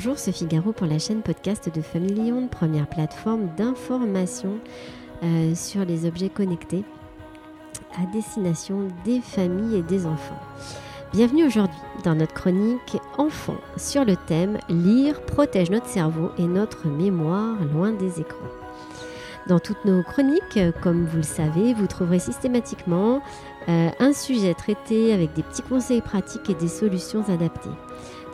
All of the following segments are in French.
Bonjour, Sophie Garot pour la chaîne podcast de Family première plateforme d'information euh, sur les objets connectés à destination des familles et des enfants. Bienvenue aujourd'hui dans notre chronique Enfants sur le thème Lire protège notre cerveau et notre mémoire loin des écrans. Dans toutes nos chroniques, comme vous le savez, vous trouverez systématiquement euh, un sujet traité avec des petits conseils pratiques et des solutions adaptées.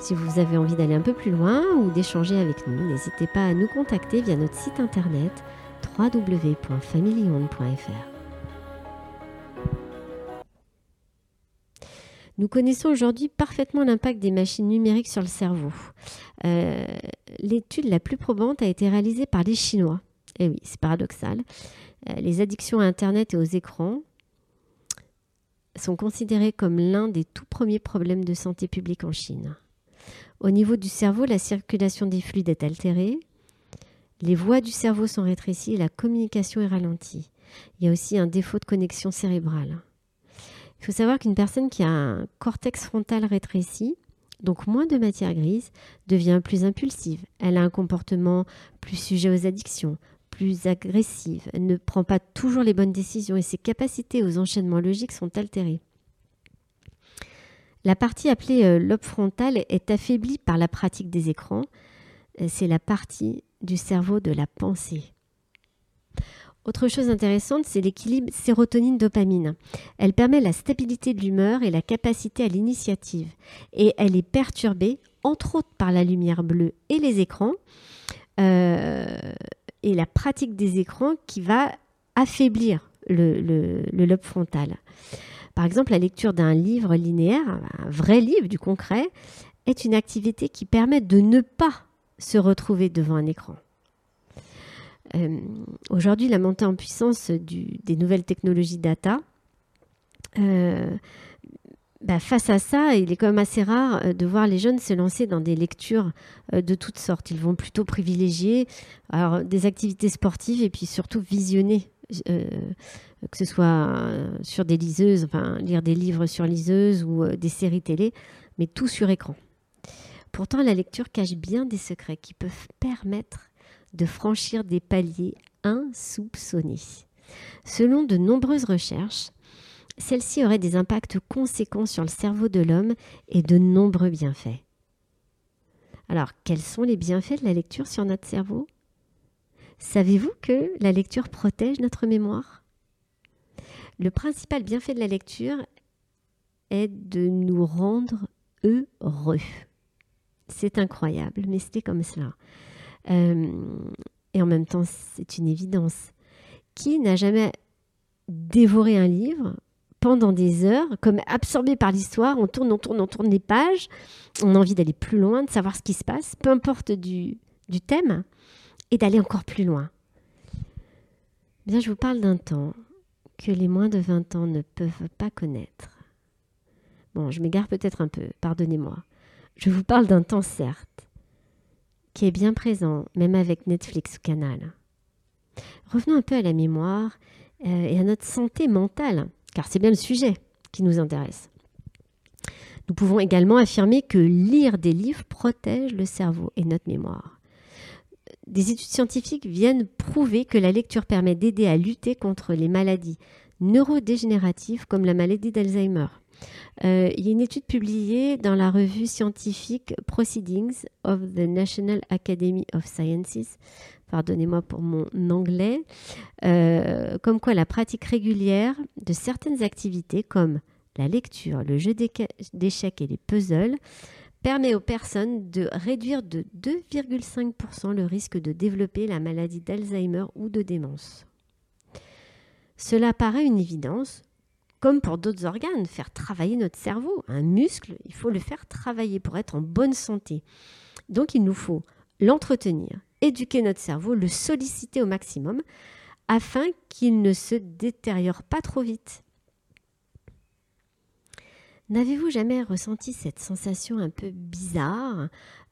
Si vous avez envie d'aller un peu plus loin ou d'échanger avec nous, n'hésitez pas à nous contacter via notre site internet www.familyonde.fr. Nous connaissons aujourd'hui parfaitement l'impact des machines numériques sur le cerveau. Euh, l'étude la plus probante a été réalisée par les Chinois. Et eh oui, c'est paradoxal. Euh, les addictions à Internet et aux écrans sont considérées comme l'un des tout premiers problèmes de santé publique en Chine. Au niveau du cerveau, la circulation des fluides est altérée, les voies du cerveau sont rétrécies et la communication est ralentie. Il y a aussi un défaut de connexion cérébrale. Il faut savoir qu'une personne qui a un cortex frontal rétréci, donc moins de matière grise, devient plus impulsive. Elle a un comportement plus sujet aux addictions, plus agressive. Elle ne prend pas toujours les bonnes décisions et ses capacités aux enchaînements logiques sont altérées. La partie appelée euh, lobe frontal est affaiblie par la pratique des écrans. Euh, c'est la partie du cerveau de la pensée. Autre chose intéressante, c'est l'équilibre sérotonine-dopamine. Elle permet la stabilité de l'humeur et la capacité à l'initiative. Et elle est perturbée, entre autres, par la lumière bleue et les écrans, euh, et la pratique des écrans qui va affaiblir le lobe frontal. Par exemple, la lecture d'un livre linéaire, un vrai livre du concret, est une activité qui permet de ne pas se retrouver devant un écran. Euh, aujourd'hui, la montée en puissance des nouvelles technologies data, euh, bah, face à ça, il est quand même assez rare euh, de voir les jeunes se lancer dans des lectures de toutes sortes. Ils vont plutôt privilégier des activités sportives et puis surtout visionner euh, que ce soit euh, sur des liseuses, enfin lire des livres sur liseuses ou euh, des séries télé, mais tout sur écran. Pourtant, la lecture cache bien des secrets qui peuvent permettre de franchir des paliers insoupçonnés. Selon de nombreuses recherches, celle-ci aurait des impacts conséquents sur le cerveau de l'homme et de nombreux bienfaits. Alors, quels sont les bienfaits de la lecture sur notre cerveau? Savez-vous que la lecture protège notre mémoire? Le principal bienfait de la lecture est de nous rendre heureux. C'est incroyable, mais c'était comme cela. Euh, et en même temps, c'est une évidence. Qui n'a jamais dévoré un livre pendant des heures, comme absorbé par l'histoire, on tourne, on tourne, on tourne les pages, on a envie d'aller plus loin, de savoir ce qui se passe, peu importe du, du thème et d'aller encore plus loin. Bien, je vous parle d'un temps que les moins de 20 ans ne peuvent pas connaître. Bon, je m'égare peut-être un peu, pardonnez-moi. Je vous parle d'un temps, certes, qui est bien présent, même avec Netflix ou Canal. Revenons un peu à la mémoire euh, et à notre santé mentale, car c'est bien le sujet qui nous intéresse. Nous pouvons également affirmer que lire des livres protège le cerveau et notre mémoire des études scientifiques viennent prouver que la lecture permet d'aider à lutter contre les maladies neurodégénératives comme la maladie d'Alzheimer. Euh, il y a une étude publiée dans la revue scientifique Proceedings of the National Academy of Sciences, pardonnez-moi pour mon anglais, euh, comme quoi la pratique régulière de certaines activités comme la lecture, le jeu d'échecs et les puzzles permet aux personnes de réduire de 2,5% le risque de développer la maladie d'Alzheimer ou de démence. Cela paraît une évidence, comme pour d'autres organes, faire travailler notre cerveau. Un muscle, il faut le faire travailler pour être en bonne santé. Donc il nous faut l'entretenir, éduquer notre cerveau, le solliciter au maximum, afin qu'il ne se détériore pas trop vite. N'avez-vous jamais ressenti cette sensation un peu bizarre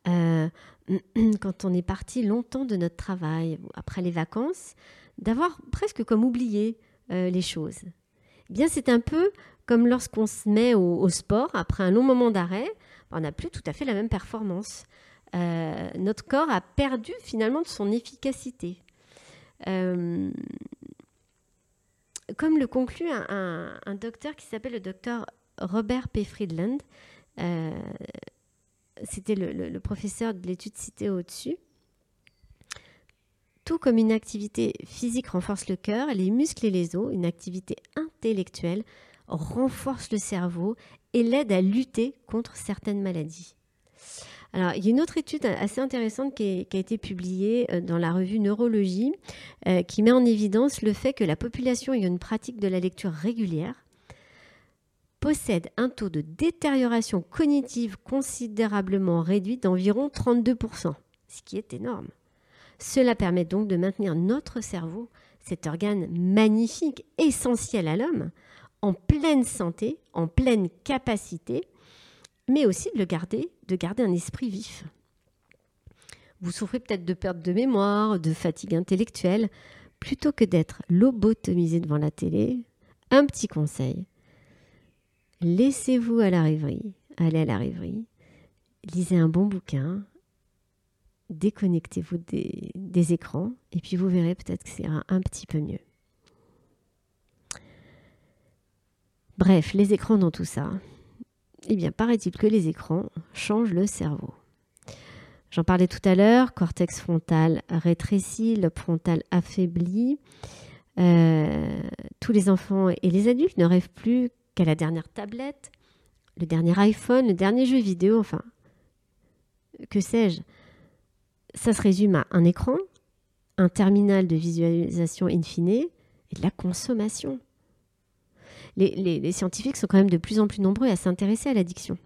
euh, quand on est parti longtemps de notre travail, après les vacances, d'avoir presque comme oublié euh, les choses? Eh Bien, c'est un peu comme lorsqu'on se met au, sport après un long moment d'arrêt, on n'a plus tout à fait la même performance. euh, notre corps a perdu finalement son efficacité. Comme le conclut un, docteur qui s'appelle le docteur Robert P. Friedland, euh, c'était le, professeur de l'étude citée au-dessus, tout comme une activité physique renforce le cœur, les muscles et les os, une activité intellectuelle renforce le cerveau et l'aide à lutter contre certaines maladies. Alors, il y a une autre étude assez intéressante qui, a été publiée euh, dans la revue Neurologie euh, qui met en évidence le fait que la population ayant une pratique de la lecture régulière possède un taux de détérioration cognitive considérablement réduit d'environ 32%, ce qui est énorme. Cela permet donc de maintenir notre cerveau, cet organe magnifique, essentiel à l'homme, en pleine santé, en pleine capacité, mais aussi de le garder, de garder un esprit vif. Vous souffrez peut-être de perte de mémoire, de fatigue intellectuelle. Plutôt que d'être lobotomisé devant la télé, un petit conseil. Laissez-vous à la rêverie, allez à la rêverie, lisez un bon bouquin, déconnectez-vous des, écrans et puis vous verrez peut-être que ça ira un petit peu mieux. Bref, les écrans dans tout ça. Eh bien, paraît-il que les écrans changent le cerveau. J'en parlais tout à l'heure, cortex frontal rétréci, frontal affaibli. Euh, tous les enfants et les adultes ne rêvent plus qu'à la dernière tablette, le dernier iPhone, le dernier jeu vidéo, enfin, que sais-je. Ça se résume à un écran, un terminal de visualisation in fine et de la consommation les, scientifiques sont quand même de plus en plus nombreux à s'intéresser à l'addiction.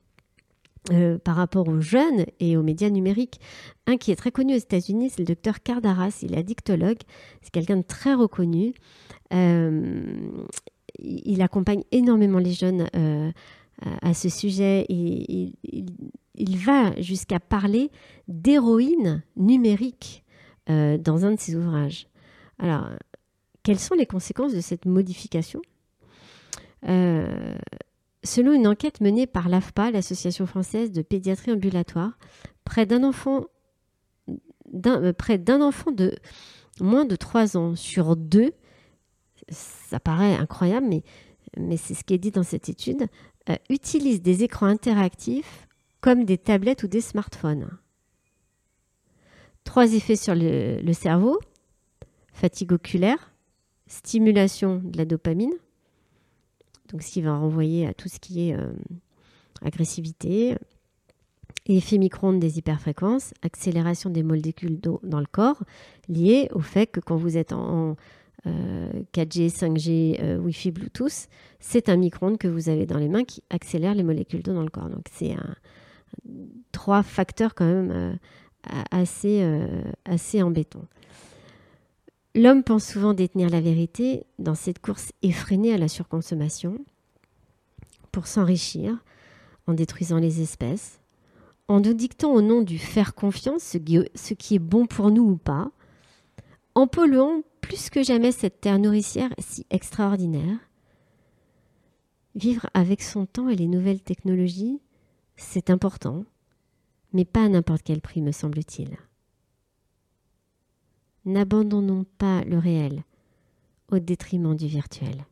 Euh, par rapport aux jeunes et aux médias numériques. Un qui est très connu aux États-Unis, c'est le docteur Cardaras. Il est addictologue. C'est quelqu'un de très reconnu. Euh, il accompagne énormément les jeunes euh, à, ce sujet. Et, il, va jusqu'à parler d'héroïne numérique dans un de ses ouvrages. Alors, quelles sont les conséquences de cette modification? Euh, selon une enquête menée par l'AFPA, l'Association française de pédiatrie ambulatoire, près d'un enfant, euh, près d'un enfant de moins de 3 ans sur deux, ça paraît incroyable, mais, c'est ce qui est dit dans cette étude, euh, utilise des écrans interactifs comme des tablettes ou des smartphones. Trois effets sur le cerveau, fatigue oculaire, stimulation de la dopamine, donc ce qui va renvoyer à tout ce qui est euh, agressivité, effet micro-ondes des hyperfréquences, accélération des molécules d'eau dans le corps, lié au fait que quand vous êtes en, 4G, 5G, euh, Wi-Fi, Bluetooth, c'est un micro-ondes que vous avez dans les mains qui accélère les molécules d'eau dans le corps. Donc c'est trois facteurs quand même euh, assez, assez embêtants. L'homme pense souvent détenir la vérité dans cette course effrénée à la surconsommation pour s'enrichir en détruisant les espèces, en nous dictant au nom du faire confiance ce qui est bon pour nous ou pas, en polluant plus que jamais cette terre nourricière si extraordinaire. Vivre avec son temps et les nouvelles technologies, c'est important, mais pas à n'importe quel prix, me semble-t-il n'abandonnons pas le réel au détriment du virtuel.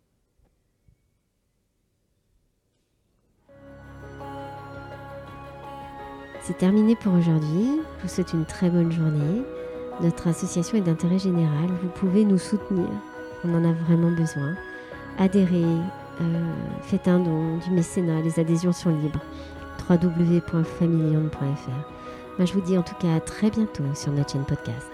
C'est terminé pour aujourd'hui. Je vous souhaite une très bonne journée. Notre association est d'intérêt général. Vous pouvez nous soutenir. On en a vraiment besoin. Adhérez, euh, faites un don, du mécénat. Les adhésions sont libres. www.familion.fr. Je vous dis en tout cas à très bientôt sur notre chaîne podcast.